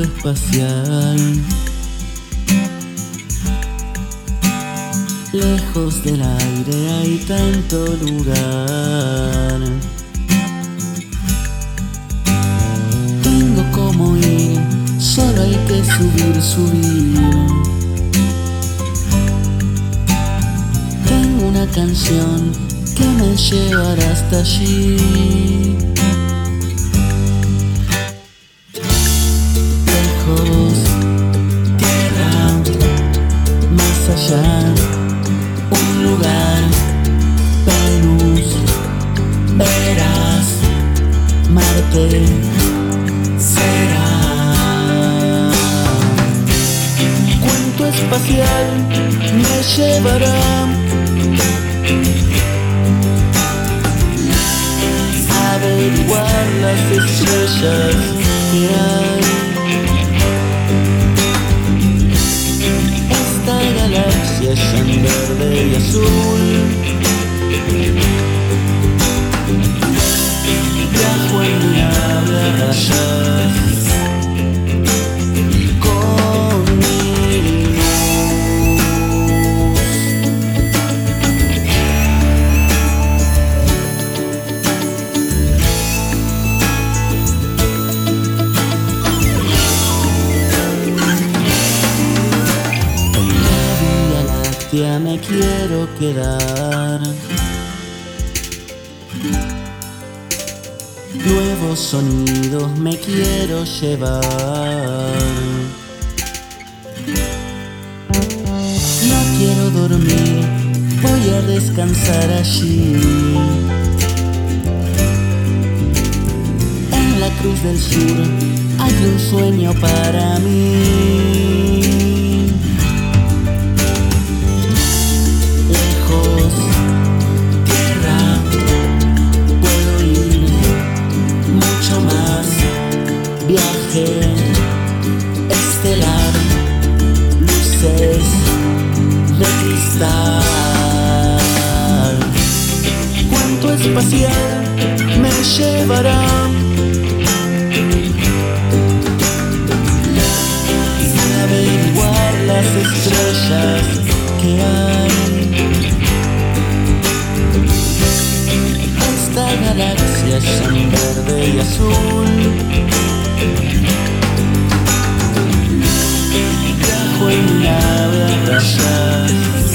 espacial. Lejos del aire hay tanto lugar. Tengo como ir, solo hay que subir, subir. Tengo una canción que me llevará hasta allí. Un lugar, Venus, verás, Marte, será. Cuento espacial me llevará a averiguar las estrellas que. Es en verde azul. Láctea me quiero quedar. Nuevos sonidos me quiero llevar. No quiero dormir, voy a descansar allí. En la Cruz del Sur hay un sueño para mí. Cuánto espacial me llevará a averiguar las estrellas que hay. Esta galaxia es en verde y azul. En mi nave a